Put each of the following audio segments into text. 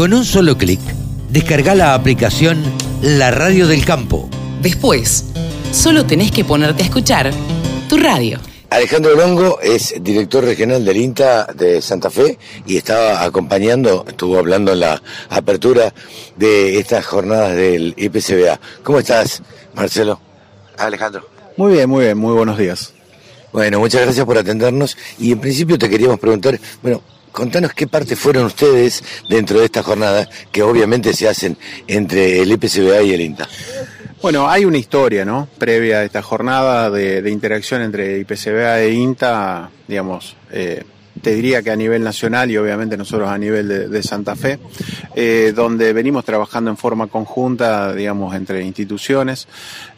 Con un solo clic, descarga la aplicación La Radio del Campo. Después, solo tenés que ponerte a escuchar tu radio. Alejandro Longo es director regional del INTA de Santa Fe y estaba acompañando, estuvo hablando en la apertura de estas jornadas del IPCBA. ¿Cómo estás, Marcelo? Alejandro. Muy bien, muy bien, muy buenos días. Bueno, muchas gracias por atendernos y en principio te queríamos preguntar, bueno, contanos qué parte fueron ustedes dentro de estas jornadas que obviamente se hacen entre el IPCBA y el INTA. Bueno, hay una historia, ¿no? Previa a esta jornada de, interacción entre IPCBA e INTA, digamos, eh, te diría que a nivel nacional y obviamente nosotros a nivel de, Santa Fe, eh, donde venimos trabajando en forma conjunta, digamos, entre instituciones.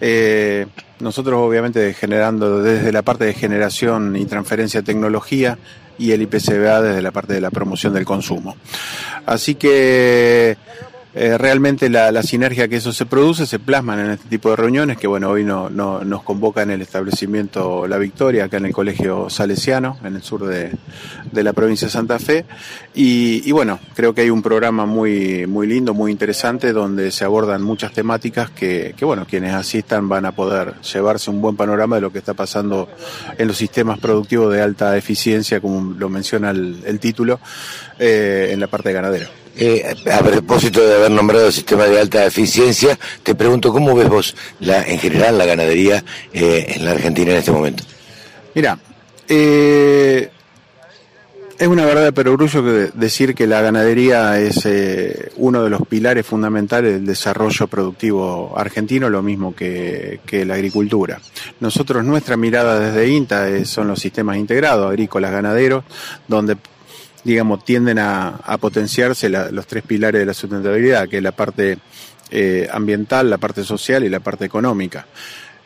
Eh, nosotros obviamente generando desde la parte de generación y transferencia de tecnología y el IPCBA desde la parte de la promoción del consumo. Así que eh, realmente la, sinergia que eso se produce se plasman en este tipo de reuniones que bueno hoy no, nos convoca en el establecimiento La Victoria acá en el Colegio Salesiano en el sur de, la provincia de Santa Fe y, bueno creo que hay un programa muy muy lindo muy interesante donde se abordan muchas temáticas que, bueno quienes asistan van a poder llevarse un buen panorama de lo que está pasando en los sistemas productivos de alta eficiencia como lo menciona el, título eh, en la parte ganadera. Eh, a propósito de haber nombrado el sistema de alta eficiencia, te pregunto cómo ves vos la, en general la ganadería eh, en la Argentina en este momento. Mira, eh, es una verdad pero orgullo decir que la ganadería es uno de los pilares fundamentales del desarrollo productivo argentino, lo mismo que la agricultura. Nosotros, nuestra mirada desde INTA son los sistemas integrados, agrícolas, ganaderos, donde digamos, tienden a, potenciarse los tres pilares de la sustentabilidad, que es la parte eh, ambiental, la parte social y la parte económica.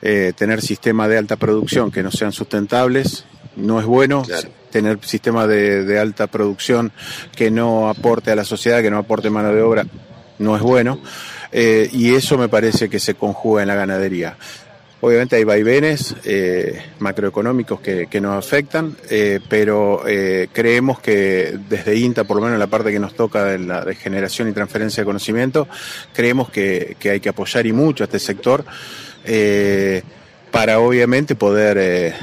Eh, tener sistemas de alta producción que no sean sustentables no es bueno. Tener sistemas de, alta producción que no aporte a la sociedad, que no aporte mano de obra, no es bueno. Eh, y eso me parece que se conjuga en la ganadería. Obviamente hay vaivenes eh, macroeconómicos que, nos afectan, eh, pero eh, creemos que desde INTA, por lo menos en la parte que nos toca de, la, de generación y transferencia de conocimiento, creemos que, que hay que apoyar y mucho a este sector para obviamente poder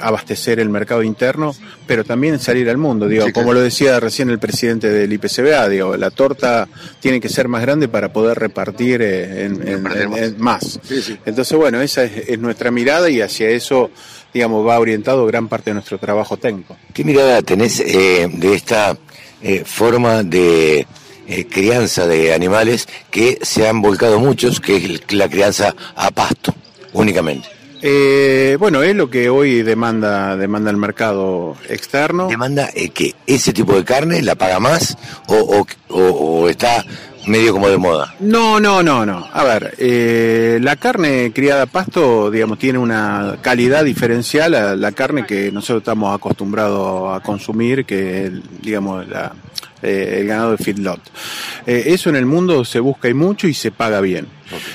abastecer el mercado interno, pero también salir al mundo. Digo, como lo decía recién el presidente del IPCBA, digo, la torta tiene que ser más grande para poder repartir eh, en, más. Entonces, bueno, esa es, nuestra mirada y hacia eso, digamos, va orientado gran parte de nuestro trabajo técnico. ¿Qué mirada tenés eh, de esta eh, forma de crianza de animales que se han volcado muchos, que es la crianza a pasto únicamente? Eh, bueno, es lo que hoy demanda demanda el mercado externo. ¿Demanda eh, que ese tipo de carne la paga más o, o, está medio como de moda? No, no, no, no. A ver, eh, la carne criada a pasto, digamos, tiene una calidad diferencial a la carne que nosotros estamos acostumbrados a consumir, que es, digamos, la, eh, el ganado de feedlot. eso en el mundo se busca y mucho y se paga bien.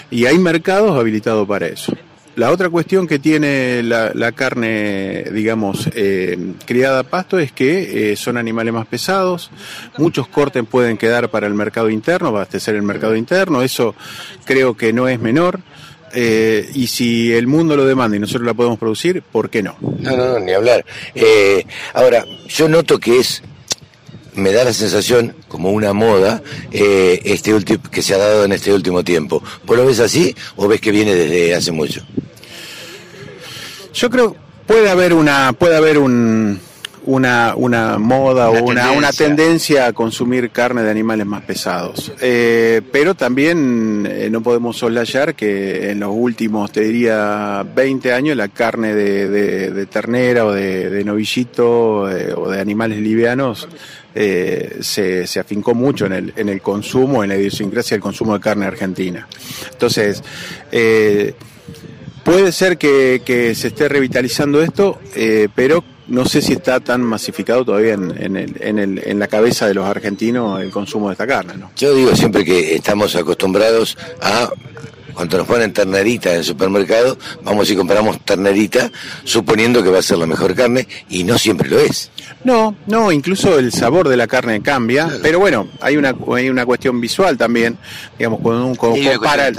Y hay mercados habilitados para eso. La otra cuestión que tiene la, carne, digamos, eh, criada a pasto es que eh, son animales más pesados, muchos cortes pueden quedar para el mercado interno, abastecer el mercado interno, eso creo que no es menor. Eh, y si el mundo lo demanda y nosotros la podemos producir, ¿por qué no? No, no, no ni hablar. ahora, yo noto que es me da la sensación como una moda este último que se ha dado en este último tiempo. ¿Vos lo ves así o ves que viene desde hace mucho? Yo creo puede haber una puede haber un, una, una moda o una, una, tendencia a consumir carne de animales más pesados. Eh, pero también eh, no podemos soslayar que en los últimos, te diría, 20 años la carne de, de, ternera o de, novillito eh, o de animales livianos se, se, afincó mucho en el, en el consumo, en la idiosincrasia del consumo de carne argentina. Entonces, Puede ser que, se esté revitalizando esto, eh, pero no sé si está tan masificado todavía en, en, la cabeza de los argentinos el consumo de esta carne. ¿no? Yo digo siempre que estamos acostumbrados a cuando nos ponen ternerita en el supermercado, vamos y compramos ternerita suponiendo que va a ser la mejor carne y no siempre lo es. No, no, incluso el sabor de la carne cambia, pero bueno, hay una, hay una cuestión visual también, digamos, cuando uno compara...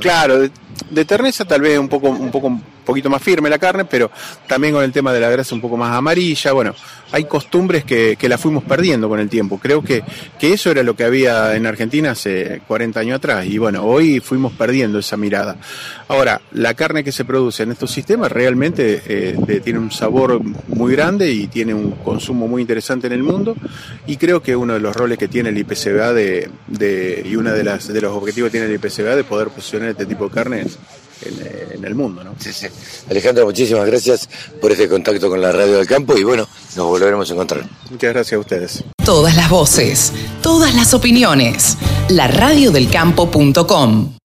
Claro, de, terneza tal vez un poco, un poco poquito más firme la carne, pero también con el tema de la grasa un poco más amarilla. Bueno, hay costumbres que, que la fuimos perdiendo con el tiempo. Creo que, que eso era lo que había en Argentina hace 40 años atrás. Y bueno, hoy fuimos perdiendo esa mirada. Ahora, la carne que se produce en estos sistemas realmente eh, tiene un sabor muy grande y tiene un consumo muy interesante en el mundo. Y creo que uno de los roles que tiene el IPCBA de, y uno de, las, de los objetivos que tiene el IPCBA de poder posicionar este tipo de carne eh, en, el mundo. ¿no? Sí, sí. Alejandro, muchísimas gracias por este contacto con la Radio del Campo y bueno, nos volveremos a encontrar. Muchas gracias a ustedes. Todas las voces, todas las opiniones. La radiodelcampo.com